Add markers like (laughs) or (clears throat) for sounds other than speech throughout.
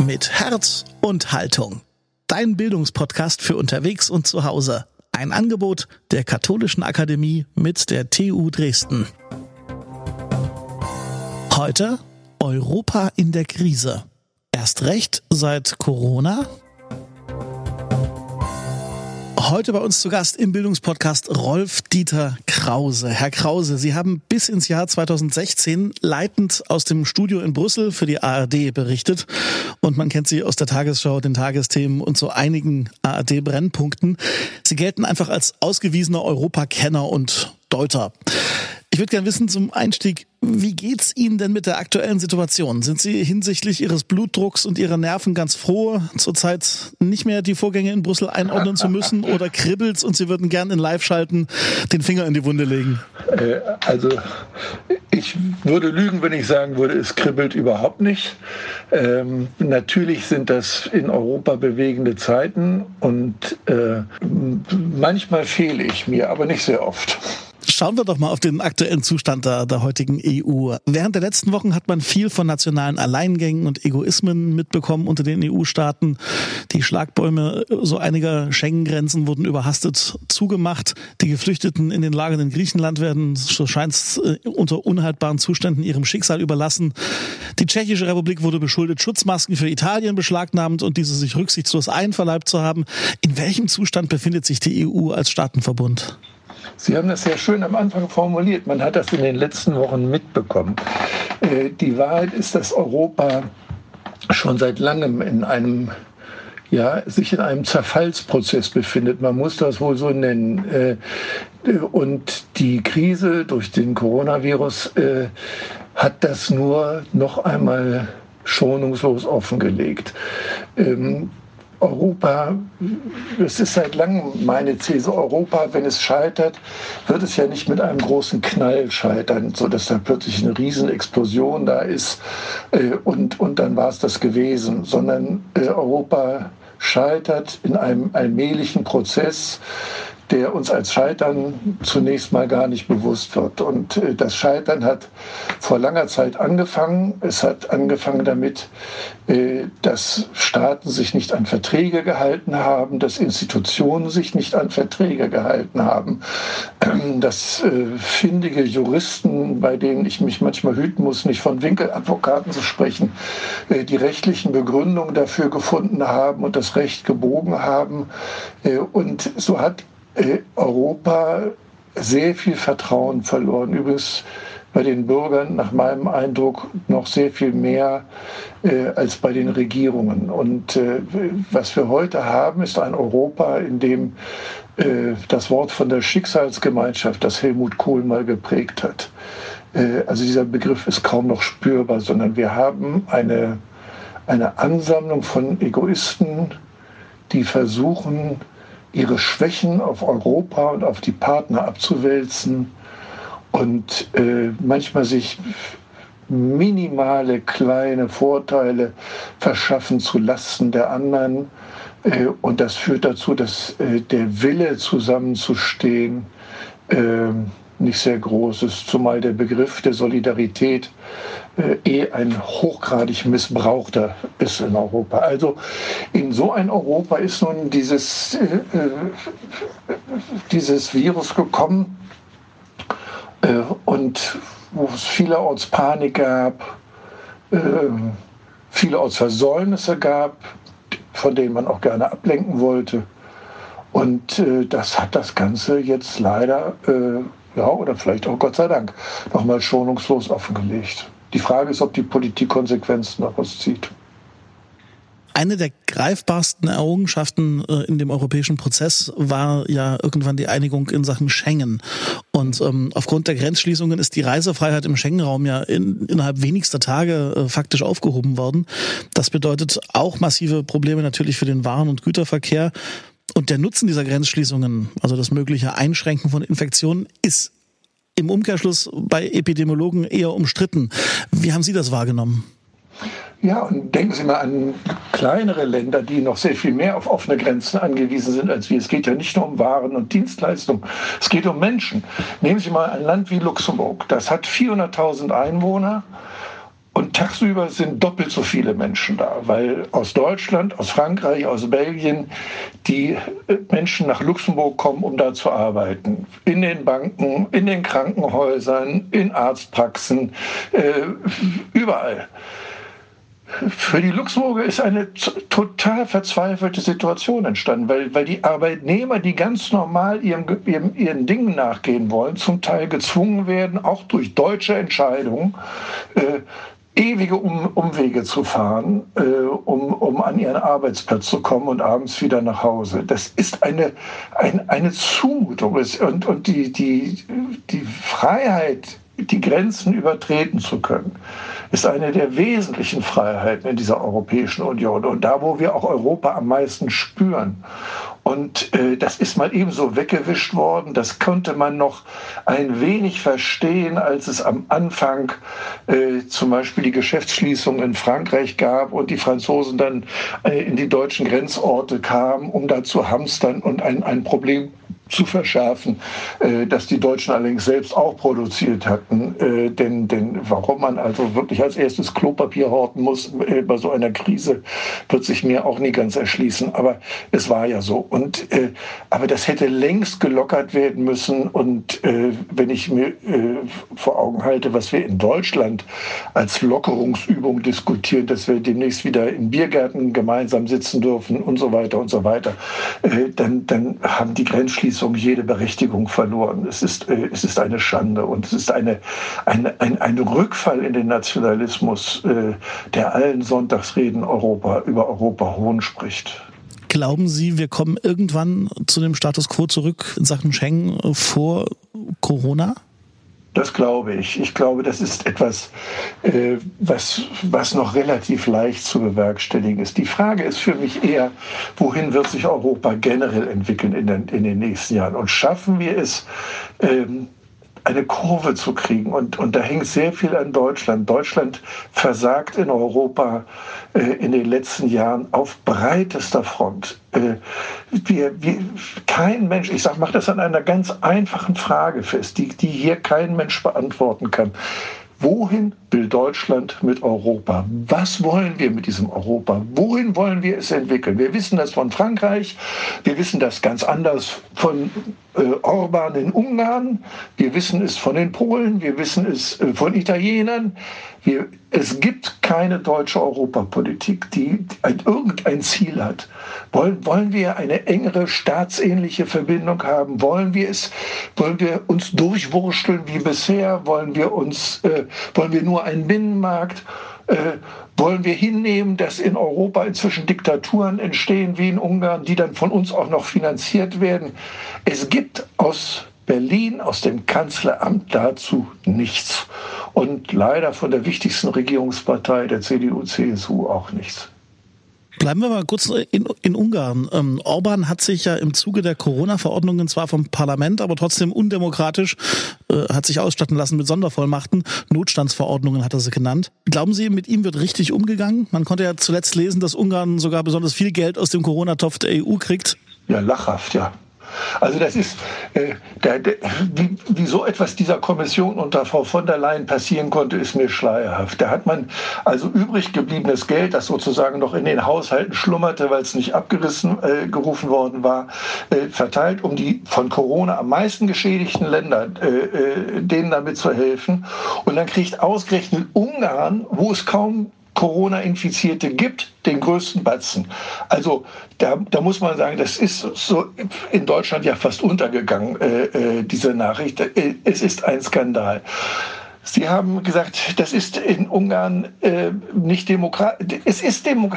mit Herz und Haltung. Dein Bildungspodcast für unterwegs und zu Hause. Ein Angebot der Katholischen Akademie mit der TU Dresden. Heute Europa in der Krise. Erst recht seit Corona Heute bei uns zu Gast im Bildungspodcast Rolf Dieter Krause. Herr Krause, Sie haben bis ins Jahr 2016 leitend aus dem Studio in Brüssel für die ARD berichtet. Und man kennt Sie aus der Tagesschau, den Tagesthemen und so einigen ARD-Brennpunkten. Sie gelten einfach als ausgewiesener Europakenner und Deuter. Ich würde gerne wissen zum Einstieg, wie geht's Ihnen denn mit der aktuellen Situation? Sind Sie hinsichtlich Ihres Blutdrucks und Ihrer Nerven ganz froh, zurzeit nicht mehr die Vorgänge in Brüssel einordnen zu müssen oder kribbelt's und Sie würden gern in Live schalten den Finger in die Wunde legen? Äh, also ich würde lügen, wenn ich sagen würde, es kribbelt überhaupt nicht. Ähm, natürlich sind das in Europa bewegende Zeiten und äh, manchmal fehle ich mir, aber nicht sehr oft. Schauen wir doch mal auf den aktuellen Zustand der, der heutigen EU. Während der letzten Wochen hat man viel von nationalen Alleingängen und Egoismen mitbekommen unter den EU-Staaten. Die Schlagbäume so einiger Schengen-Grenzen wurden überhastet zugemacht. Die Geflüchteten in den Lagern in Griechenland werden, so scheint es, äh, unter unhaltbaren Zuständen ihrem Schicksal überlassen. Die Tschechische Republik wurde beschuldigt, Schutzmasken für Italien beschlagnahmt und diese sich rücksichtslos einverleibt zu haben. In welchem Zustand befindet sich die EU als Staatenverbund? Sie haben das sehr schön am Anfang formuliert. Man hat das in den letzten Wochen mitbekommen. Äh, die Wahrheit ist, dass Europa schon seit langem in einem ja, sich in einem Zerfallsprozess befindet. Man muss das wohl so nennen. Äh, und die Krise durch den Coronavirus äh, hat das nur noch einmal schonungslos offengelegt. Europa, es ist seit langem meine These, Europa, wenn es scheitert, wird es ja nicht mit einem großen Knall scheitern, sodass da plötzlich eine Riesenexplosion da ist äh, und, und dann war es das gewesen, sondern äh, Europa scheitert in einem allmählichen Prozess, der uns als Scheitern zunächst mal gar nicht bewusst wird. Und äh, das Scheitern hat vor langer Zeit angefangen. Es hat angefangen damit, äh, dass Staaten sich nicht an Verträge gehalten haben, dass Institutionen sich nicht an Verträge gehalten haben, (clears throat) dass äh, findige Juristen, bei denen ich mich manchmal hüten muss, nicht von Winkeladvokaten zu sprechen, die rechtlichen Begründungen dafür gefunden haben und das Recht gebogen haben. Und so hat Europa sehr viel Vertrauen verloren. Übrigens bei den Bürgern nach meinem Eindruck noch sehr viel mehr äh, als bei den Regierungen. Und äh, was wir heute haben, ist ein Europa, in dem äh, das Wort von der Schicksalsgemeinschaft, das Helmut Kohl mal geprägt hat, äh, also dieser Begriff ist kaum noch spürbar, sondern wir haben eine, eine Ansammlung von Egoisten, die versuchen, ihre Schwächen auf Europa und auf die Partner abzuwälzen und äh, manchmal sich minimale kleine Vorteile verschaffen zu Lasten der anderen. Äh, und das führt dazu, dass äh, der Wille zusammenzustehen äh, nicht sehr groß ist, zumal der Begriff der Solidarität eh ein hochgradig missbrauchter ist in Europa. Also in so ein Europa ist nun dieses, äh, äh dieses Virus gekommen äh, und wo es vielerorts Panik gab, äh, vielerorts Versäumnisse gab, von denen man auch gerne ablenken wollte. Und äh, das hat das Ganze jetzt leider äh, ja, oder vielleicht auch Gott sei Dank, nochmal schonungslos offengelegt. Die Frage ist, ob die Politik Konsequenzen daraus zieht. Eine der greifbarsten Errungenschaften äh, in dem europäischen Prozess war ja irgendwann die Einigung in Sachen Schengen. Und ähm, aufgrund der Grenzschließungen ist die Reisefreiheit im Schengen-Raum ja in, innerhalb wenigster Tage äh, faktisch aufgehoben worden. Das bedeutet auch massive Probleme natürlich für den Waren- und Güterverkehr. Und der Nutzen dieser Grenzschließungen, also das mögliche Einschränken von Infektionen, ist im Umkehrschluss bei Epidemiologen eher umstritten. Wie haben Sie das wahrgenommen? Ja, und denken Sie mal an kleinere Länder, die noch sehr viel mehr auf offene Grenzen angewiesen sind als wir. Es geht ja nicht nur um Waren und Dienstleistungen, es geht um Menschen. Nehmen Sie mal ein Land wie Luxemburg. Das hat 400.000 Einwohner tagsüber sind doppelt so viele Menschen da, weil aus Deutschland, aus Frankreich, aus Belgien die äh, Menschen nach Luxemburg kommen, um da zu arbeiten. In den Banken, in den Krankenhäusern, in Arztpraxen, äh, überall. Für die Luxemburger ist eine total verzweifelte Situation entstanden, weil, weil die Arbeitnehmer, die ganz normal ihrem, ihrem, ihren Dingen nachgehen wollen, zum Teil gezwungen werden, auch durch deutsche Entscheidungen, äh, ewige um Umwege zu fahren, äh, um, um an ihren Arbeitsplatz zu kommen und abends wieder nach Hause. Das ist eine, ein, eine Zumutung. Und, und die, die, die Freiheit, die Grenzen übertreten zu können, ist eine der wesentlichen Freiheiten in dieser Europäischen Union und da, wo wir auch Europa am meisten spüren. Und äh, das ist mal ebenso weggewischt worden. Das konnte man noch ein wenig verstehen, als es am Anfang äh, zum Beispiel die Geschäftsschließung in Frankreich gab und die Franzosen dann äh, in die deutschen Grenzorte kamen, um da zu hamstern und ein, ein Problem zu verschärfen, äh, dass die Deutschen allerdings selbst auch produziert hatten. Äh, denn, denn warum man also wirklich als erstes Klopapier horten muss äh, bei so einer Krise, wird sich mir auch nie ganz erschließen. Aber es war ja so. Und, aber das hätte längst gelockert werden müssen. Und wenn ich mir vor Augen halte, was wir in Deutschland als Lockerungsübung diskutieren, dass wir demnächst wieder in Biergärten gemeinsam sitzen dürfen und so weiter und so weiter, dann, dann haben die Grenzschließungen Entschließung jede Berechtigung verloren. Es ist, äh, es ist eine Schande und es ist eine, eine, ein, ein Rückfall in den Nationalismus, äh, der allen Sonntagsreden Europa, über Europa hohn spricht. Glauben Sie, wir kommen irgendwann zu dem Status quo zurück in Sachen Schengen vor Corona? Das glaube ich. Ich glaube, das ist etwas, äh, was, was noch relativ leicht zu bewerkstelligen ist. Die Frage ist für mich eher, wohin wird sich Europa generell entwickeln in den, in den nächsten Jahren? Und schaffen wir es, ähm, eine Kurve zu kriegen. Und, und da hängt sehr viel an Deutschland. Deutschland versagt in Europa äh, in den letzten Jahren auf breitester Front. Äh, wir, wir, kein Mensch, ich sage, mach das an einer ganz einfachen Frage fest, die, die hier kein Mensch beantworten kann. Wohin will Deutschland mit Europa? Was wollen wir mit diesem Europa? Wohin wollen wir es entwickeln? Wir wissen das von Frankreich, wir wissen das ganz anders von äh, Orban in Ungarn, wir wissen es von den Polen, wir wissen es äh, von Italienern. Wir, es gibt keine deutsche Europapolitik, die ein, irgendein Ziel hat. Wollen, wollen wir eine engere staatsähnliche Verbindung haben? Wollen wir es? Wollen wir uns durchwursteln wie bisher? Wollen wir uns? Äh, wollen wir nur einen Binnenmarkt? Äh, wollen wir hinnehmen, dass in Europa inzwischen Diktaturen entstehen wie in Ungarn, die dann von uns auch noch finanziert werden? Es gibt aus Berlin, aus dem Kanzleramt dazu nichts. Und leider von der wichtigsten Regierungspartei, der CDU-CSU, auch nichts. Bleiben wir mal kurz in, in Ungarn. Ähm, Orban hat sich ja im Zuge der Corona-Verordnungen zwar vom Parlament, aber trotzdem undemokratisch, äh, hat sich ausstatten lassen mit Sondervollmachten. Notstandsverordnungen hat er sie genannt. Glauben Sie, mit ihm wird richtig umgegangen? Man konnte ja zuletzt lesen, dass Ungarn sogar besonders viel Geld aus dem Corona-Topf der EU kriegt. Ja, lachhaft, ja. Also das ist, äh, der, der, wie, wie, so etwas dieser Kommission unter Frau von der Leyen passieren konnte, ist mir schleierhaft. Da hat man also übrig gebliebenes Geld, das sozusagen noch in den Haushalten schlummerte, weil es nicht abgerissen äh, gerufen worden war, äh, verteilt, um die von Corona am meisten geschädigten Länder, äh, äh, denen damit zu helfen. Und dann kriegt ausgerechnet Ungarn, wo es kaum Corona-Infizierte gibt, den größten Batzen. Also da, da muss man sagen, das ist so in Deutschland ja fast untergegangen, äh, äh, diese Nachricht. Äh, es ist ein Skandal. Sie haben gesagt, das ist in Ungarn äh, nicht demokratisch. Es ist Demo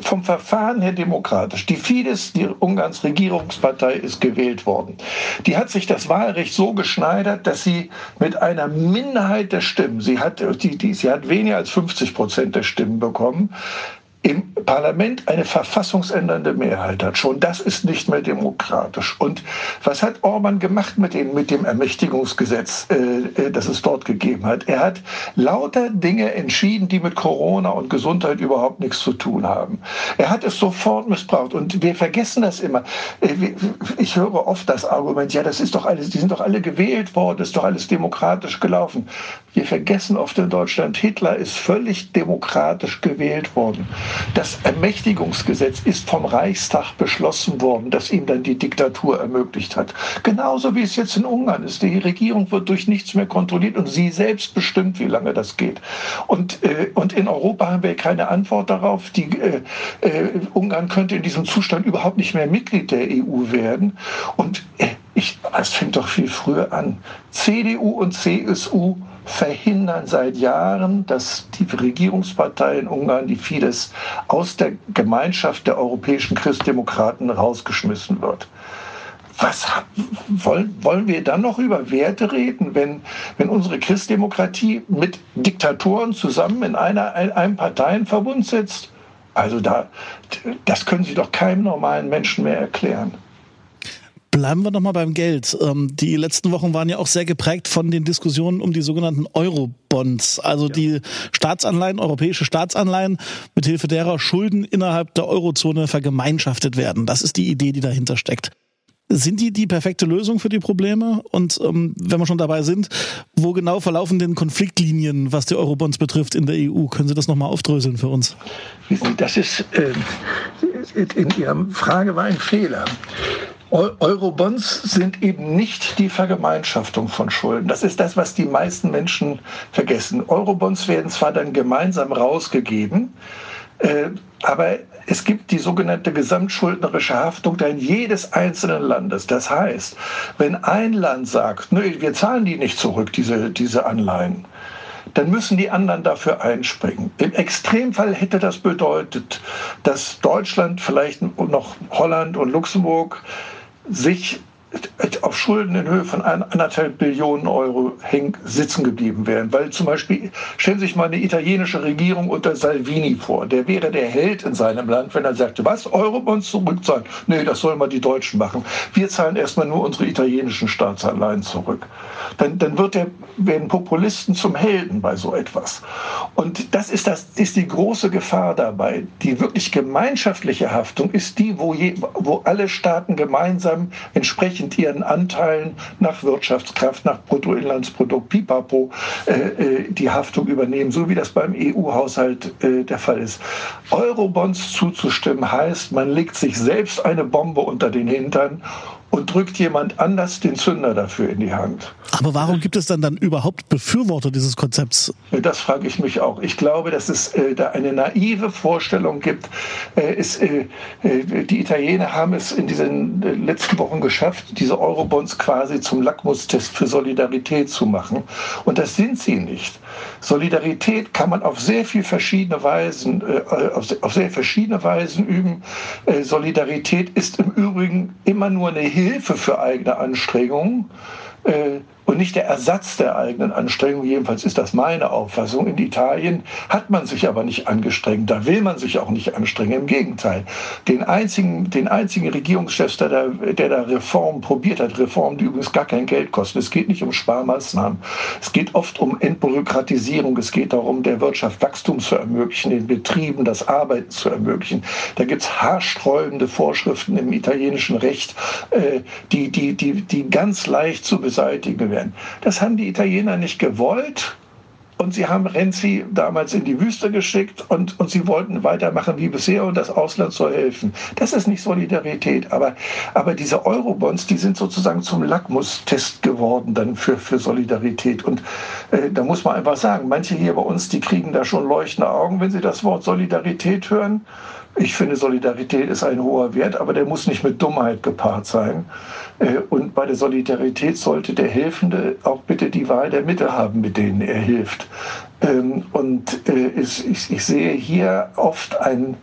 vom Verfahren her demokratisch. Die Fidesz, die Ungarns Regierungspartei, ist gewählt worden. Die hat sich das Wahlrecht so geschneidert, dass sie mit einer Minderheit der Stimmen, sie hat, die, die, sie hat weniger als 50 Prozent der Stimmen bekommen, im Parlament eine verfassungsändernde Mehrheit hat. Schon das ist nicht mehr demokratisch. Und was hat Orban gemacht mit dem, mit dem Ermächtigungsgesetz, äh, äh, das es dort gegeben hat? Er hat lauter Dinge entschieden, die mit Corona und Gesundheit überhaupt nichts zu tun haben. Er hat es sofort missbraucht. Und wir vergessen das immer. Äh, ich höre oft das Argument, ja, das ist doch alles, die sind doch alle gewählt worden, ist doch alles demokratisch gelaufen. Wir vergessen oft in Deutschland, Hitler ist völlig demokratisch gewählt worden. Das Ermächtigungsgesetz ist vom Reichstag beschlossen worden, das ihm dann die Diktatur ermöglicht hat. Genauso wie es jetzt in Ungarn ist. Die Regierung wird durch nichts mehr kontrolliert und sie selbst bestimmt, wie lange das geht. Und, äh, und in Europa haben wir keine Antwort darauf. Die, äh, äh, Ungarn könnte in diesem Zustand überhaupt nicht mehr Mitglied der EU werden. Und äh, ich, es fängt doch viel früher an. CDU und CSU verhindern seit Jahren, dass die Regierungspartei in Ungarn, die Fidesz, aus der Gemeinschaft der europäischen Christdemokraten rausgeschmissen wird. Was wollen, wollen wir dann noch über Werte reden, wenn, wenn unsere Christdemokratie mit Diktatoren zusammen in einer, einem Parteienverbund sitzt? Also da, das können Sie doch keinem normalen Menschen mehr erklären. Bleiben wir nochmal beim Geld. Ähm, die letzten Wochen waren ja auch sehr geprägt von den Diskussionen um die sogenannten Euro-Bonds, also ja. die Staatsanleihen, europäische Staatsanleihen, mithilfe derer Schulden innerhalb der Eurozone vergemeinschaftet werden. Das ist die Idee, die dahinter steckt. Sind die die perfekte Lösung für die Probleme? Und ähm, wenn wir schon dabei sind, wo genau verlaufen denn Konfliktlinien, was die Eurobonds betrifft in der EU? Können Sie das nochmal aufdröseln für uns? Das ist, äh, in Ihrer Frage war ein Fehler. Eurobonds sind eben nicht die Vergemeinschaftung von Schulden. Das ist das, was die meisten Menschen vergessen. Eurobonds werden zwar dann gemeinsam rausgegeben, äh, aber es gibt die sogenannte gesamtschuldnerische Haftung dann jedes einzelnen Landes. Das heißt, wenn ein Land sagt, nö, wir zahlen die nicht zurück, diese, diese Anleihen, dann müssen die anderen dafür einspringen. Im Extremfall hätte das bedeutet, dass Deutschland, vielleicht noch Holland und Luxemburg sich auf Schulden in Höhe von anderthalb Billionen Euro sitzen geblieben wären. Weil zum Beispiel, stellen Sie sich mal eine italienische Regierung unter Salvini vor. Der wäre der Held in seinem Land, wenn er sagte, was, Eurobonds zurückzahlen? Nee, das sollen mal die Deutschen machen. Wir zahlen erstmal nur unsere italienischen Staatsanleihen zurück. Dann, dann wird der, werden Populisten zum Helden bei so etwas. Und das ist, das ist die große Gefahr dabei. Die wirklich gemeinschaftliche Haftung ist die, wo, je, wo alle Staaten gemeinsam entsprechend entsprechend ihren Anteilen nach Wirtschaftskraft, nach Bruttoinlandsprodukt, pipapo, äh, äh, die Haftung übernehmen, so wie das beim EU-Haushalt äh, der Fall ist. Eurobonds zuzustimmen heißt, man legt sich selbst eine Bombe unter den Hintern und drückt jemand anders den Zünder dafür in die Hand. Aber warum gibt es dann dann überhaupt Befürworter dieses Konzepts? Das frage ich mich auch. Ich glaube, dass es äh, da eine naive Vorstellung gibt. Äh, ist, äh, äh, die Italiener haben es in diesen äh, letzten Wochen geschafft, diese Eurobonds quasi zum Lackmustest für Solidarität zu machen. Und das sind sie nicht. Solidarität kann man auf sehr viel verschiedene Weisen, äh, auf, auf sehr verschiedene Weisen üben. Solidarität ist im Übrigen immer nur eine Hilfe für eigene Anstrengungen äh, und nicht der Ersatz der eigenen Anstrengungen. Jedenfalls ist das meine Auffassung. In Italien hat man sich aber nicht angestrengt. Da will man sich auch nicht anstrengen. Im Gegenteil. Den einzigen, den einzigen Regierungschef, der da, der da Reformen probiert hat, Reformen, die übrigens gar kein Geld kosten. Es geht nicht um Sparmaßnahmen. Es geht oft um Entbürokratisierung. Es geht darum, der Wirtschaft Wachstum zu ermöglichen, den Betrieben das Arbeiten zu ermöglichen. Da gibt es haarsträubende Vorschriften im italienischen Recht, äh, die, die, die, die ganz leicht zu beseitigen werden werden. Das haben die Italiener nicht gewollt. Und sie haben Renzi damals in die Wüste geschickt und, und sie wollten weitermachen wie bisher und das Ausland soll helfen. Das ist nicht Solidarität, aber, aber diese Eurobonds, die sind sozusagen zum Lackmustest geworden dann für, für Solidarität. Und äh, da muss man einfach sagen, manche hier bei uns, die kriegen da schon leuchtende Augen, wenn sie das Wort Solidarität hören. Ich finde, Solidarität ist ein hoher Wert, aber der muss nicht mit Dummheit gepaart sein. Äh, und bei der Solidarität sollte der Hilfende auch bitte die Wahl der Mittel haben, mit denen er hilft. Ähm, und äh, ich sehe hier oft ein,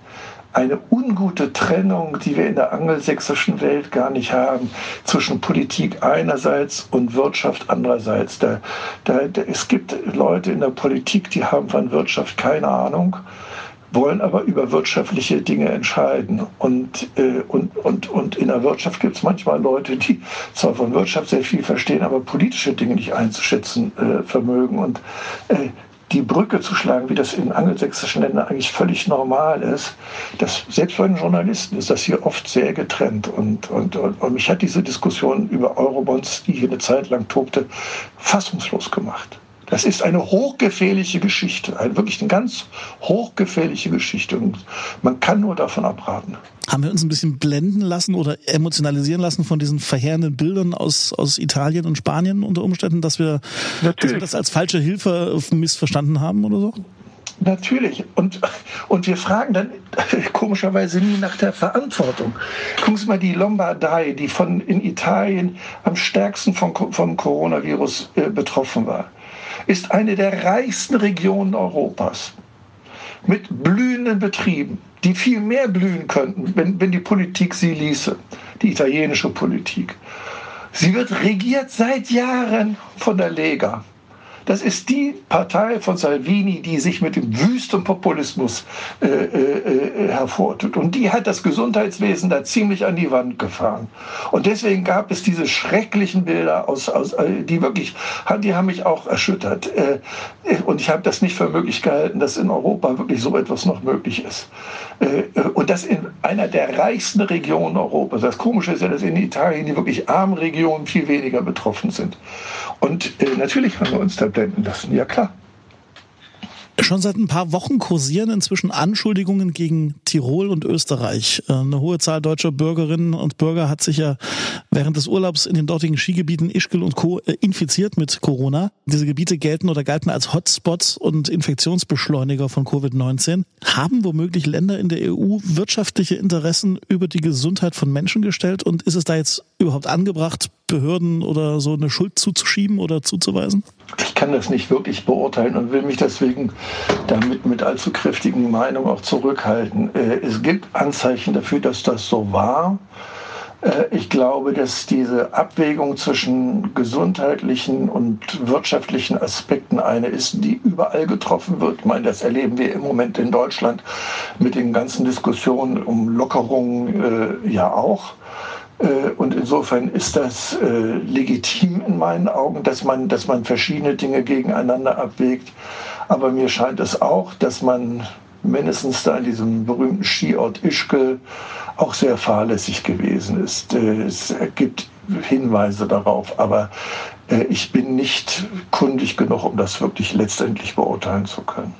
eine ungute Trennung, die wir in der angelsächsischen Welt gar nicht haben, zwischen Politik einerseits und Wirtschaft andererseits. Da, da, es gibt Leute in der Politik, die haben von Wirtschaft keine Ahnung wollen aber über wirtschaftliche Dinge entscheiden. Und, äh, und, und, und in der Wirtschaft gibt es manchmal Leute, die zwar von Wirtschaft sehr viel verstehen, aber politische Dinge nicht einzuschätzen äh, vermögen. Und äh, die Brücke zu schlagen, wie das in angelsächsischen Ländern eigentlich völlig normal ist, das, selbst bei den Journalisten ist das hier oft sehr getrennt. Und, und, und, und mich hat diese Diskussion über Eurobonds, die hier eine Zeit lang tobte, fassungslos gemacht. Das ist eine hochgefährliche Geschichte, eine, wirklich eine ganz hochgefährliche Geschichte. Und man kann nur davon abraten. Haben wir uns ein bisschen blenden lassen oder emotionalisieren lassen von diesen verheerenden Bildern aus, aus Italien und Spanien unter Umständen, dass wir, dass wir das als falsche Hilfe missverstanden haben oder so? Natürlich. Und, und wir fragen dann (laughs) komischerweise nie nach der Verantwortung. Gucken Sie mal, die Lombardei, die von in Italien am stärksten vom, vom Coronavirus äh, betroffen war ist eine der reichsten Regionen Europas mit blühenden Betrieben, die viel mehr blühen könnten, wenn, wenn die Politik sie ließe, die italienische Politik. Sie wird regiert seit Jahren von der Lega. Das ist die Partei von Salvini, die sich mit dem wüsten Populismus äh, äh, äh, hervortut. Und die hat das Gesundheitswesen da ziemlich an die Wand gefahren. Und deswegen gab es diese schrecklichen Bilder, aus, aus, äh, die wirklich, die haben mich auch erschüttert. Äh, und ich habe das nicht für möglich gehalten, dass in Europa wirklich so etwas noch möglich ist. Und das in einer der reichsten Regionen Europas. Das Komische ist ja, dass in Italien die wirklich armen Regionen viel weniger betroffen sind. Und natürlich haben wir uns da blenden lassen. Ja klar. Schon seit ein paar Wochen kursieren inzwischen Anschuldigungen gegen Tirol und Österreich. Äh, eine hohe Zahl deutscher Bürgerinnen und Bürger hat sich ja während des Urlaubs in den dortigen Skigebieten Ischgl und Co. Äh, infiziert mit Corona. Diese Gebiete gelten oder galten als Hotspots und Infektionsbeschleuniger von Covid-19. Haben womöglich Länder in der EU wirtschaftliche Interessen über die Gesundheit von Menschen gestellt? Und ist es da jetzt überhaupt angebracht, Behörden oder so eine Schuld zuzuschieben oder zuzuweisen? Ich kann das nicht wirklich beurteilen und will mich deswegen damit mit allzu kräftigen Meinungen auch zurückhalten. Äh, es gibt Anzeichen dafür, dass das so war. Äh, ich glaube, dass diese Abwägung zwischen gesundheitlichen und wirtschaftlichen Aspekten eine ist, die überall getroffen wird. Ich meine, das erleben wir im Moment in Deutschland mit den ganzen Diskussionen um Lockerungen äh, ja auch. Äh, und insofern ist das äh, legitim in meinen Augen, dass man, dass man verschiedene Dinge gegeneinander abwägt. Aber mir scheint es auch, dass man mindestens da in diesem berühmten Skiort Ischke auch sehr fahrlässig gewesen ist. Äh, es gibt Hinweise darauf, aber ich bin nicht kundig genug, um das wirklich letztendlich beurteilen zu können.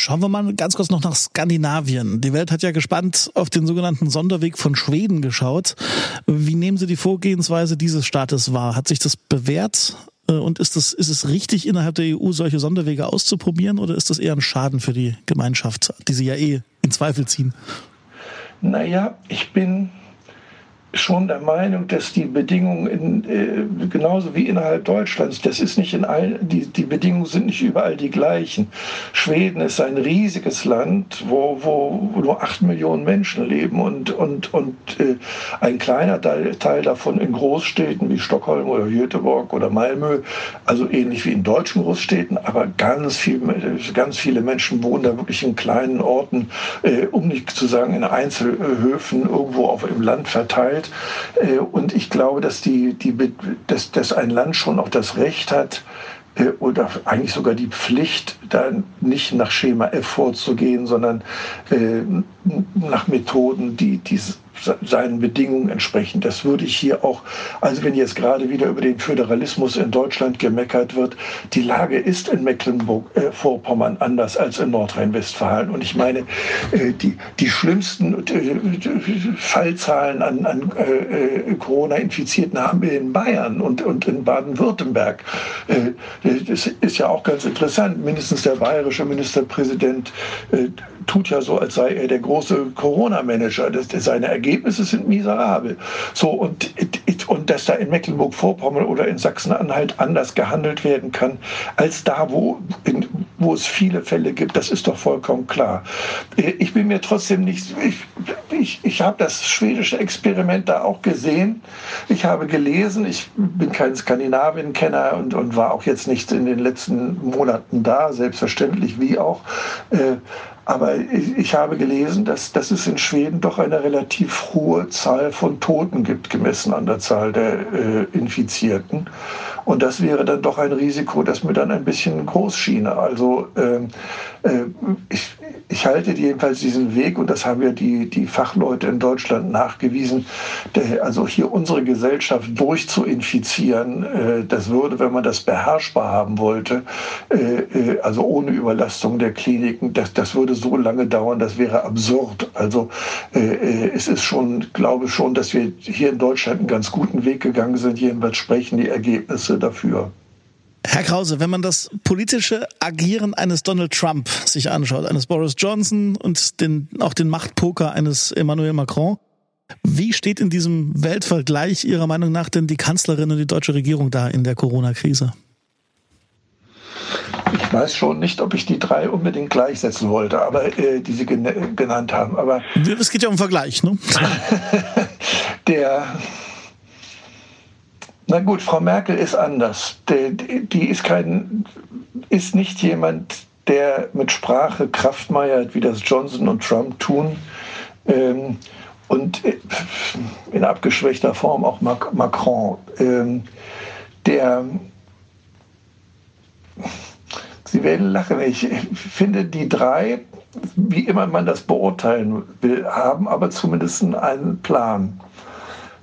Schauen wir mal ganz kurz noch nach Skandinavien. Die Welt hat ja gespannt auf den sogenannten Sonderweg von Schweden geschaut. Wie nehmen Sie die Vorgehensweise dieses Staates wahr? Hat sich das bewährt? Äh, und ist, das, ist es richtig, innerhalb der EU solche Sonderwege auszuprobieren oder ist das eher ein Schaden für die Gemeinschaft, die Sie ja eh in Zweifel ziehen? Naja, ich bin schon der Meinung, dass die Bedingungen in, äh, genauso wie innerhalb Deutschlands, das ist nicht in allen, die, die Bedingungen sind nicht überall die gleichen. Schweden ist ein riesiges Land, wo, wo, nur acht Millionen Menschen leben und, und, und äh, ein kleiner Teil, Teil davon in Großstädten wie Stockholm oder Göteborg oder Malmö, also ähnlich wie in deutschen Großstädten, aber ganz, viel, ganz viele Menschen wohnen da wirklich in kleinen Orten, äh, um nicht zu sagen in Einzelhöfen irgendwo auf im Land verteilt Welt. Äh, und ich glaube, dass, die, die, dass, dass ein Land schon auch das Recht hat, äh, oder eigentlich sogar die Pflicht, da nicht nach Schema F vorzugehen, sondern äh, nach Methoden, die, die seinen Bedingungen entsprechend. Das würde ich hier auch, also wenn jetzt gerade wieder über den Föderalismus in Deutschland gemeckert wird, die Lage ist in Mecklenburg-Vorpommern äh, anders als in Nordrhein-Westfalen. Und ich meine, äh, die, die schlimmsten äh, Fallzahlen an, an Corona-Infizierten haben wir in Bayern und, und in Baden-Württemberg. Das ist ja auch ganz interessant. Mindestens der bayerische Ministerpräsident tut ja so, als sei er der große Corona-Manager. Seine Ergebnisse sind miserabel. So, und, und dass da in Mecklenburg-Vorpommern oder in Sachsen-Anhalt anders gehandelt werden kann, als da, wo, in, wo es viele Fälle gibt, das ist doch vollkommen klar. Ich bin mir trotzdem nicht, ich, ich, ich habe das schwedische Experiment da auch gesehen. Ich habe gelesen, ich bin kein Skandinavien-Kenner und, und war auch jetzt nicht in den letzten Monaten da, selbstverständlich wie auch. Äh, Aber ich, habe gelesen, dass, dass es in Schweden doch eine relativ hohe Zahl von Toten gibt, gemessen an der Zahl der äh, Infizierten. Und das wäre dann doch ein Risiko, das mir dann ein bisschen groß schiene. Also ähm, äh, ich, ich halte jedenfalls diesen Weg, und das haben ja die, die Fachleute in Deutschland nachgewiesen, der, also hier unsere Gesellschaft durchzuinfizieren, äh, das würde, wenn man das beherrschbar haben wollte, äh, äh also ohne Überlastung der Kliniken, das, das würde so lange dauern, das wäre absurd. Also äh, äh, es ist schon, glaube schon, dass wir hier in Deutschland einen ganz guten Weg gegangen sind. Jedenfalls sprechen die Ergebnisse dafür. Herr Krause, wenn man das politische Agieren eines Donald Trump sich anschaut, eines Boris Johnson und den, auch den Machtpoker eines Emmanuel Macron, wie steht in diesem Weltvergleich Ihrer Meinung nach denn die Kanzlerin und die deutsche Regierung da in der Corona-Krise? Ich weiß schon nicht, ob ich die drei unbedingt gleichsetzen wollte, aber äh, die Sie gen genannt haben. Aber es geht ja um Vergleich, ne? (laughs) der na gut, Frau Merkel ist anders. Die, die ist kein, ist nicht jemand, der mit Sprache Kraft meiert, wie das Johnson und Trump tun. Ähm, und in abgeschwächter Form auch Macron. Ähm, der, Sie werden lachen, ich finde die drei, wie immer man das beurteilen will, haben aber zumindest einen Plan.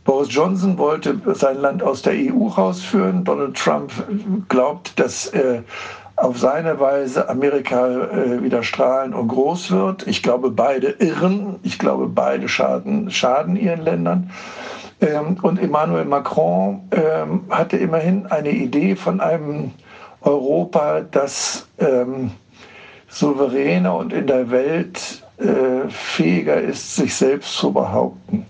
Boris Johnson wollte sein Land aus der EU rausführen. Donald Trump glaubt, dass äh, auf seine Weise Amerika äh, wieder strahlen und groß wird. Ich glaube, beide irren. Ich glaube, beide schaden, schaden ihren Ländern. Ähm, und Emmanuel Macron ähm, hatte immerhin eine Idee von einem Europa, das ähm, souveräner und in der Welt äh, fähiger ist, sich selbst zu behaupten.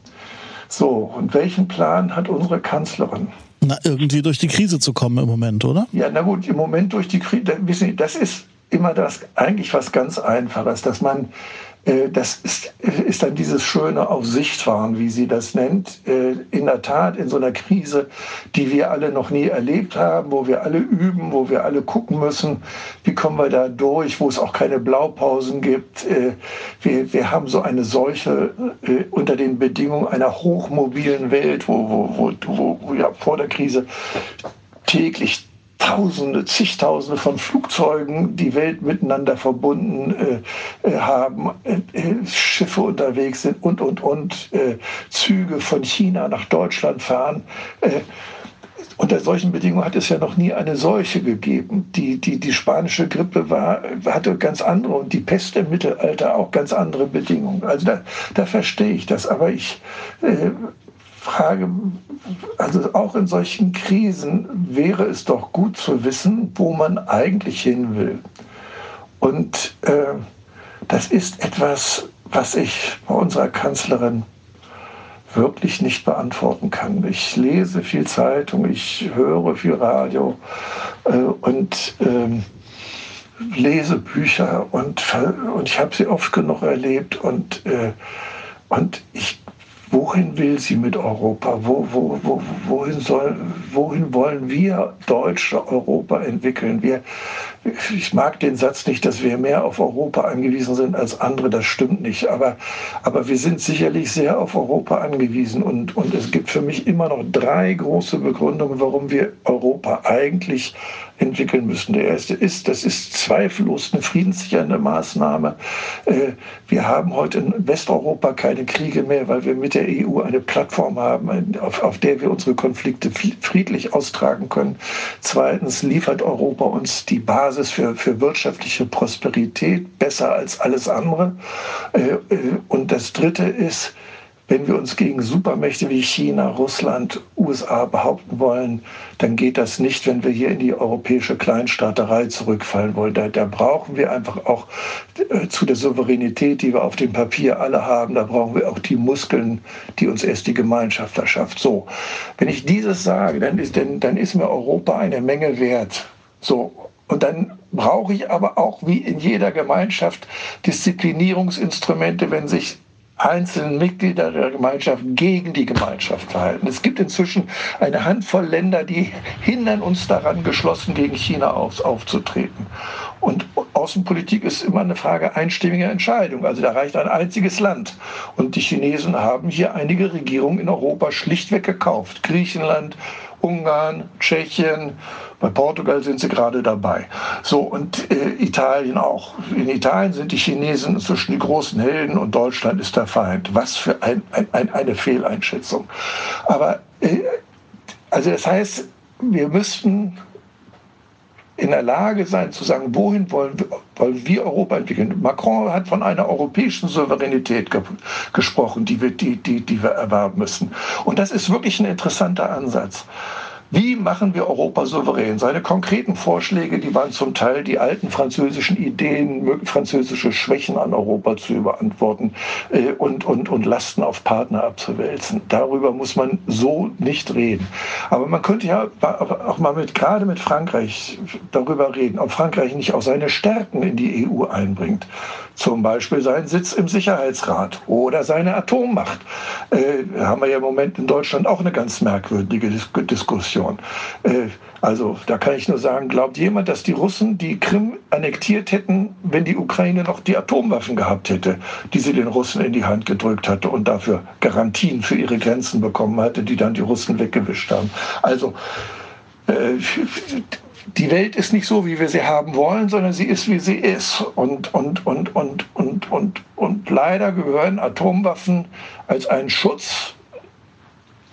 So, und welchen Plan hat unsere Kanzlerin? Na, irgendwie durch die Krise zu kommen im Moment, oder? Ja, na gut, im Moment durch die Krise, wissen Sie, das ist immer das eigentlich was ganz Einfaches, dass man das ist, ist dann dieses schöne auf Sicht fahren, wie sie das nennt. Äh, in der Tat in so einer Krise, die wir alle noch nie erlebt haben, wo wir alle üben, wo wir alle gucken müssen, wie kommen wir da durch, wo es auch keine Blaupausen gibt. Äh, wir, wir haben so eine Seuche unter den Bedingungen einer hochmobilen Welt, wo, wo, wo, wo ja, vor der Krise täglich Tausende, zigtausende von Flugzeugen die Welt miteinander verbunden äh, äh haben, äh, äh, Schiffe unterwegs sind und, und, und, äh, Züge von China nach Deutschland fahren. Äh, unter solchen Bedingungen hat es ja noch nie eine Seuche gegeben. Die, die, die spanische Grippe war, hatte ganz andere und die Pest im Mittelalter auch ganz andere Bedingungen. Also da, da verstehe ich das. Aber ich frage, also auch in solchen Krisen wäre es doch gut zu wissen, wo man eigentlich hin will. Und äh, das ist etwas, was ich bei unserer Kanzlerin wirklich nicht beantworten kann. Ich lese viel Zeitung, ich höre viel Radio äh, und äh, lese Bücher und, und ich habe sie oft genug erlebt und, äh, und ich wohin will sie mit Europa? Wo, wo, wo, wohin, soll, wohin wollen wir Deutsche Europa entwickeln? Wir, ich mag den Satz nicht, dass wir mehr auf Europa angewiesen sind als andere. Das stimmt nicht. Aber, aber wir sind sicherlich sehr auf Europa angewiesen. Und, und es gibt für mich immer noch drei große Begründungen, warum wir Europa eigentlich entwickeln müssen. Der erste ist, das ist zweifellos eine friedenssichernde Maßnahme. Äh, wir haben heute in Westeuropa keine Kriege mehr, weil wir mit der EU eine Plattform haben, auf, auf der wir unsere Konflikte friedlich austragen können. Zweitens liefert Europa uns die Basis für, für wirtschaftliche Prosperität besser als alles andere. Äh, äh, und das Dritte ist, wenn wir uns gegen Supermächte wie China, Russland, USA behaupten wollen, dann geht das nicht, wenn wir hier in die europäische Kleinstaaterei zurückfallen wollen. Da, da brauchen wir einfach auch äh, zu der Souveränität, die wir auf dem Papier alle haben, da brauchen wir auch die Muskeln, die uns erst die Gemeinschaft erschafft. So, wenn ich dieses sage, dann ist, dann, dann ist mir Europa eine Menge wert. So, und dann brauche ich aber auch wie in jeder Gemeinschaft Disziplinierungsinstrumente, wenn sich einzelnen Mitglieder der Gemeinschaft gegen die Gemeinschaft verhalten. Es gibt inzwischen eine Handvoll Länder, die hindern uns daran, geschlossen gegen China auf, aufzutreten. Und, Außenpolitik ist immer eine Frage einstimmiger Entscheidung. Also da reicht ein einziges Land. Und die Chinesen haben hier einige Regierungen in Europa schlichtweg gekauft. Griechenland, Ungarn, Tschechien, bei Portugal sind sie gerade dabei. So, und äh, Italien auch. In Italien sind die Chinesen inzwischen die großen Helden und Deutschland ist der Feind. Was für ein, ein, ein, eine Fehleinschätzung. Aber, äh, also das heißt, wir müssten in der Lage sein zu sagen, wohin wollen wir, wollen wir Europa entwickeln. Macron hat von einer europäischen Souveränität ge gesprochen, die wir, die, die, die wir erwerben müssen. Und das ist wirklich ein interessanter Ansatz. Wie machen wir Europa souverän? Seine konkreten Vorschläge, die waren zum Teil die alten französischen Ideen, französische Schwächen an Europa zu überantworten äh, und, und, und Lasten auf Partner abzuwälzen. Darüber muss man so nicht reden. Aber man könnte ja auch mal mit, gerade mit Frankreich darüber reden, ob Frankreich nicht auch seine Stärken in die EU einbringt. Zum Beispiel seinen Sitz im Sicherheitsrat oder seine Atommacht. Äh, haben wir ja im Moment in Deutschland auch eine ganz merkwürdige Diskussion. Äh, also da kann ich nur sagen, glaubt jemand, dass die Russen die Krim annektiert hätten, wenn die Ukraine noch die Atomwaffen gehabt hätte, die sie den Russen in die Hand gedrückt hatte und dafür Garantien für ihre Grenzen bekommen hatte, die dann die Russen weggewischt haben. Also äh, die Welt ist nicht so, wie wir sie haben wollen, sondern sie ist, wie sie ist. Und, und, und, und, und, und, und leider gehören Atomwaffen als ein Schutz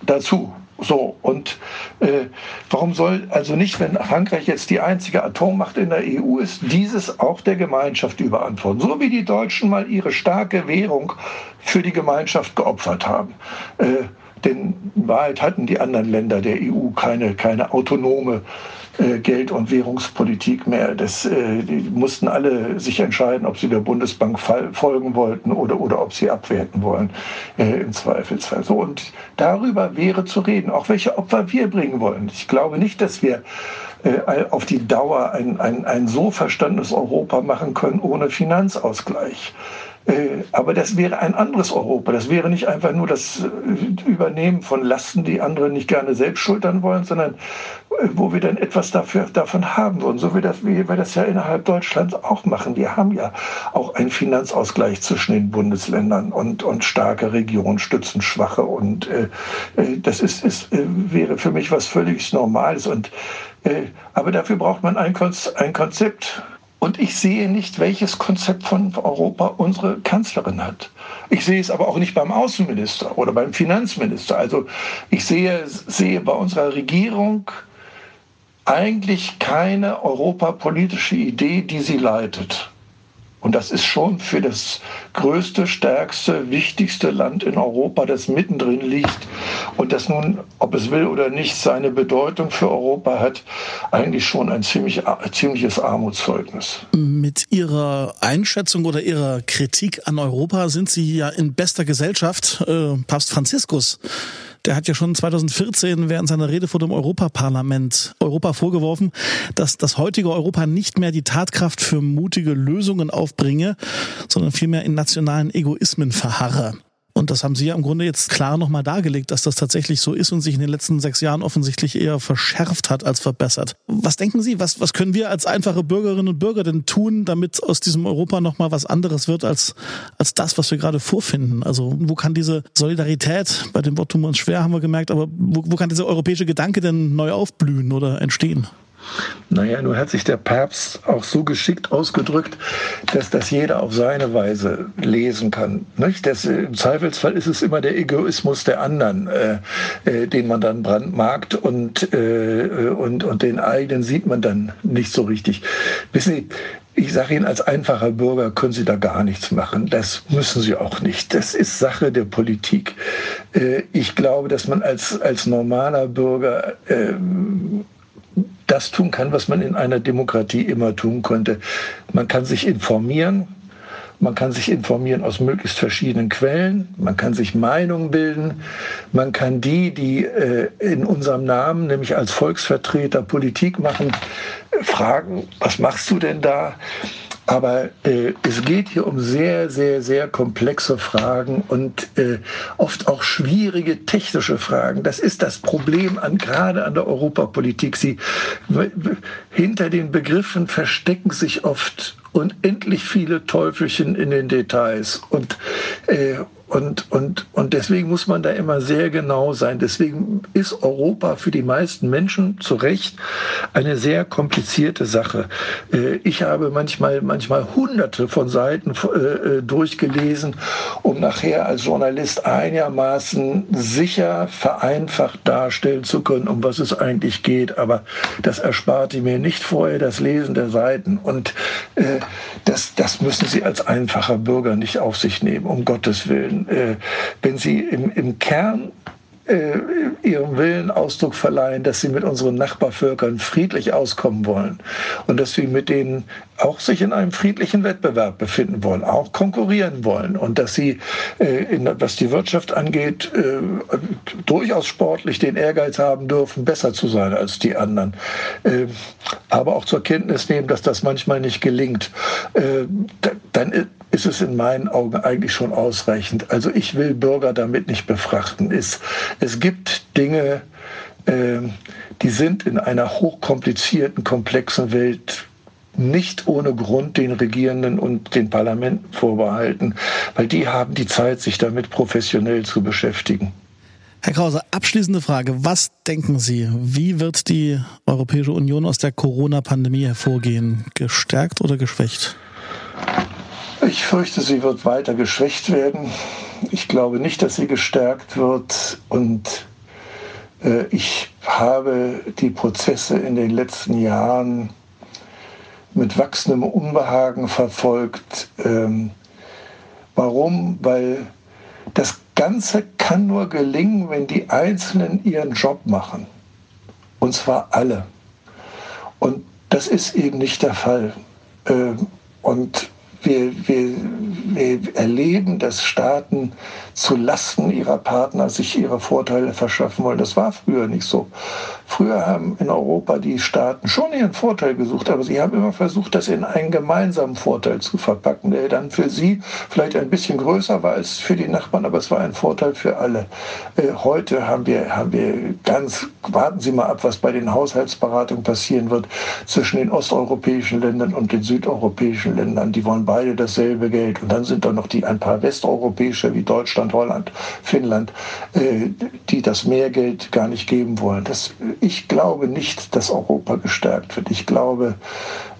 dazu. So, und äh, warum soll also nicht, wenn Frankreich jetzt die einzige Atommacht in der EU ist, dieses auch der Gemeinschaft überantworten? So wie die Deutschen mal ihre starke Währung für die Gemeinschaft geopfert haben. Äh, denn in Wahrheit hatten die anderen Länder der EU keine, keine autonome äh, Geld- und Währungspolitik mehr. Das, äh, die mussten alle sich entscheiden, ob sie der Bundesbank folgen wollten oder, oder ob sie abwerten wollen, äh, im Zweifelsfall. So, und darüber wäre zu reden, auch welche Opfer wir bringen wollen. Ich glaube nicht, dass wir äh, auf die Dauer ein, ein, ein so verstandenes Europa machen können ohne Finanzausgleich. Äh, aber das wäre ein anderes Europa. Das wäre nicht einfach nur das äh, Übernehmen von Lasten, die andere nicht gerne selbst schultern wollen, sondern äh, wo wir dann etwas dafür, davon haben wollen. So wie, das, wie wir das ja innerhalb Deutschlands auch machen. Wir haben ja auch einen Finanzausgleich zwischen den Bundesländern und, und starke Regionen stützen schwache. Und äh, das ist, ist, wäre für mich was völlig Normales. Und, äh, aber dafür braucht man ein, ein Konzept und ich sehe nicht, welches Konzept von Europa unsere Kanzlerin hat. Ich sehe es aber auch nicht beim Außenminister oder beim Finanzminister. Also ich sehe, sehe bei unserer Regierung eigentlich keine europapolitische Idee, die sie leitet. Und das ist schon für das größte, stärkste, wichtigste Land in Europa, das mittendrin liegt und das nun, ob es will oder nicht, seine Bedeutung für Europa hat, eigentlich schon ein ziemlich, ziemliches Armutszeugnis. Mit Ihrer Einschätzung oder Ihrer Kritik an Europa sind Sie ja in bester Gesellschaft. Äh, Papst Franziskus der hat ja schon 2014 während seiner Rede vor dem Europaparlament Europa vorgeworfen, dass das heutige Europa nicht mehr die Tatkraft für mutige Lösungen aufbringe, sondern vielmehr in nationalen Egoismen verharre. Und das haben Sie ja im Grunde jetzt klar nochmal dargelegt, dass das tatsächlich so ist und sich in den letzten sechs Jahren offensichtlich eher verschärft hat als verbessert. Was denken Sie, was, was können wir als einfache Bürgerinnen und Bürger denn tun, damit aus diesem Europa nochmal was anderes wird als, als das, was wir gerade vorfinden? Also wo kann diese Solidarität, bei dem Wort tun wir uns schwer, haben wir gemerkt, aber wo, wo kann dieser europäische Gedanke denn neu aufblühen oder entstehen? Naja, nun hat sich der Papst auch so geschickt ausgedrückt, dass das jeder auf seine Weise lesen kann. Nicht? Das, Im Zweifelsfall ist es immer der Egoismus der anderen, äh, äh, den man dann brandmarkt und, äh, und, und den eigenen sieht man dann nicht so richtig. Wissen Sie, ich sage Ihnen, als einfacher Bürger können Sie da gar nichts machen. Das müssen Sie auch nicht. Das ist Sache der Politik. Äh, ich glaube, dass man als, als normaler Bürger ähm, das tun kann, was man in einer Demokratie immer tun konnte. Man kann sich informieren, man kann sich informieren aus möglichst verschiedenen Quellen, man kann sich Meinungen bilden, man kann die, die äh, in unserem Namen, nämlich als Volksvertreter Politik machen, fragen, was machst du denn da? Aber äh, es geht hier um sehr, sehr, sehr komplexe Fragen und äh, oft auch schwierige technische Fragen. Das ist das Problem an, gerade an der Europapolitik. Sie, hinter den Begriffen verstecken sich oft unendlich viele Teufelchen in den Details. Und äh, und, und, und deswegen muss man da immer sehr genau sein. Deswegen ist Europa für die meisten Menschen zu Recht eine sehr komplizierte Sache. Äh, ich habe manchmal, manchmal hunderte von Seiten äh, äh, durchgelesen, um nachher als Journalist einigermaßen sicher vereinfacht darstellen zu können, um was es eigentlich geht. Aber das ersparte mir nicht vorher das Lesen der Seiten. Und das, das müssen Sie als einfacher Bürger nicht auf sich nehmen, um Gottes Willen. Äh, wenn sie im, im Kern äh, ihrem Willen Ausdruck verleihen, dass sie mit unseren Nachbarvölkern friedlich auskommen wollen und dass wir mit denen auch sich in einem friedlichen Wettbewerb befinden wollen, auch konkurrieren wollen und dass sie, äh, in, was die Wirtschaft angeht, äh, durchaus sportlich den Ehrgeiz haben dürfen, besser zu sein als die anderen, äh, aber auch zur Kenntnis nehmen, dass das manchmal nicht gelingt. Äh, dann ist es in meinen Augen eigentlich schon ausreichend. Also ich will Bürger damit nicht befrachten. Es, es gibt Dinge, äh, die sind in einer hochkomplizierten, komplexen Welt nicht ohne Grund den Regierenden und den Parlamenten vorbehalten, weil die haben die Zeit, sich damit professionell zu beschäftigen. Herr Krause, abschließende Frage. Was denken Sie, wie wird die Europäische Union aus der Corona-Pandemie hervorgehen? Gestärkt oder geschwächt? Ich fürchte, sie wird weiter geschwächt werden. Ich glaube nicht, dass sie gestärkt wird. Und äh, ich habe die Prozesse in den letzten Jahren mit wachsendem Unbehagen verfolgt. Ähm, warum? Weil das Ganze kann nur gelingen, wenn die Einzelnen ihren Job machen. Und zwar alle. Und das ist eben nicht der Fall. Ähm, und wir, wir, wir erleben, dass Staaten zu Lasten ihrer Partner sich ihre Vorteile verschaffen wollen. Das war früher nicht so. Früher haben in Europa die Staaten schon ihren Vorteil gesucht, aber sie haben immer versucht, das in einen gemeinsamen Vorteil zu verpacken, der dann für sie vielleicht ein bisschen größer war als für die Nachbarn, aber es war ein Vorteil für alle. Äh, heute haben wir, haben wir ganz, warten Sie mal ab, was bei den Haushaltsberatungen passieren wird zwischen den osteuropäischen Ländern und den südeuropäischen Ländern. Die wollen beide dasselbe Geld. Und dann sind da noch die ein paar westeuropäische wie Deutschland, Holland, Finnland, äh, die das Mehrgeld gar nicht geben wollen. Das ich glaube nicht, dass Europa gestärkt wird. Ich glaube,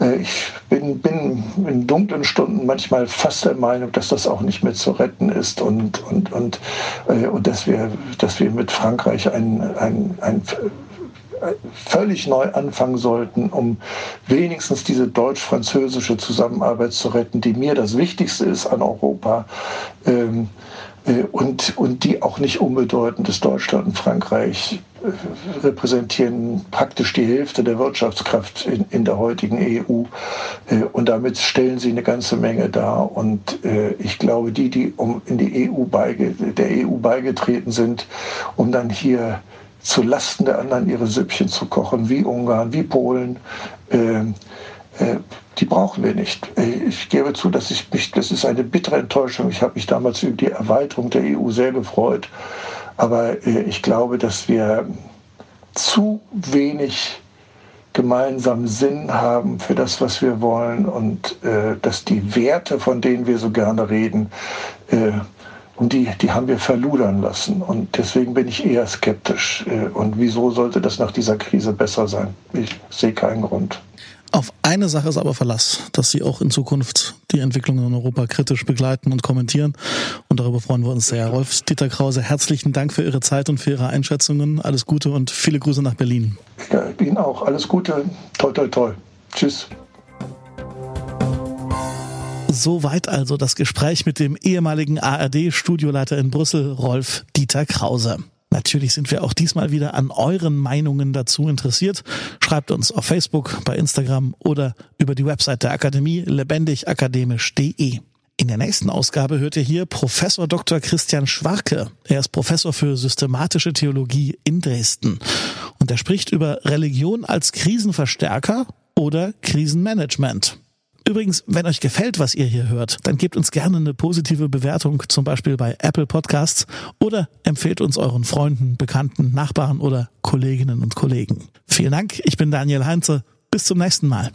äh, ich bin, bin in dunklen Stunden manchmal fast der Meinung, dass das auch nicht mehr zu retten ist und, und, und, äh, und dass, wir, dass wir mit Frankreich ein, ein, ein völlig neu anfangen sollten, um wenigstens diese deutsch-französische Zusammenarbeit zu retten, die mir das Wichtigste ist an Europa. Ähm, äh, und, und die auch nicht unbedeutend ist. Deutschland und Frankreich äh, repräsentieren praktisch die Hälfte der Wirtschaftskraft in, in der heutigen EU. Äh, und damit stellen sie eine ganze Menge dar. Und ich glaube, die, die um in die EU beige, der EU beigetreten sind, um dann hier zu Lasten der anderen ihre Süppchen zu kochen, wie Ungarn, wie Polen, äh, die brauchen wir nicht. Äh, ich gebe zu, dass ich mich, das ist eine bittere Enttäuschung. Ich habe mich damals über die Erweiterung der EU sehr gefreut. Aber äh, ich glaube, dass wir zu wenig gemeinsamen Sinn haben für das, was wir wollen und äh, dass die Werte, von denen wir so gerne reden, äh, und die, die haben wir verludern lassen. Und deswegen bin ich eher skeptisch. Und wieso sollte das nach dieser Krise besser sein? Ich sehe keinen Grund. Auf eine Sache ist aber Verlass, dass Sie auch in Zukunft die Entwicklungen in Europa kritisch begleiten und kommentieren. Und darüber freuen wir uns sehr. Rolf-Dieter Krause, herzlichen Dank für Ihre Zeit und für Ihre Einschätzungen. Alles Gute und viele Grüße nach Berlin. Ja, Ihnen auch. Alles Gute. Toi, toi, toi. Tschüss. Soweit also das Gespräch mit dem ehemaligen ARD-Studioleiter in Brüssel, Rolf Dieter Krause. Natürlich sind wir auch diesmal wieder an euren Meinungen dazu interessiert. Schreibt uns auf Facebook, bei Instagram oder über die Website der Akademie lebendigakademisch.de. In der nächsten Ausgabe hört ihr hier Professor Dr. Christian Schwarke. Er ist Professor für systematische Theologie in Dresden. Und er spricht über Religion als Krisenverstärker oder Krisenmanagement. Übrigens, wenn euch gefällt, was ihr hier hört, dann gebt uns gerne eine positive Bewertung, zum Beispiel bei Apple Podcasts oder empfehlt uns euren Freunden, Bekannten, Nachbarn oder Kolleginnen und Kollegen. Vielen Dank, ich bin Daniel Heinze. Bis zum nächsten Mal.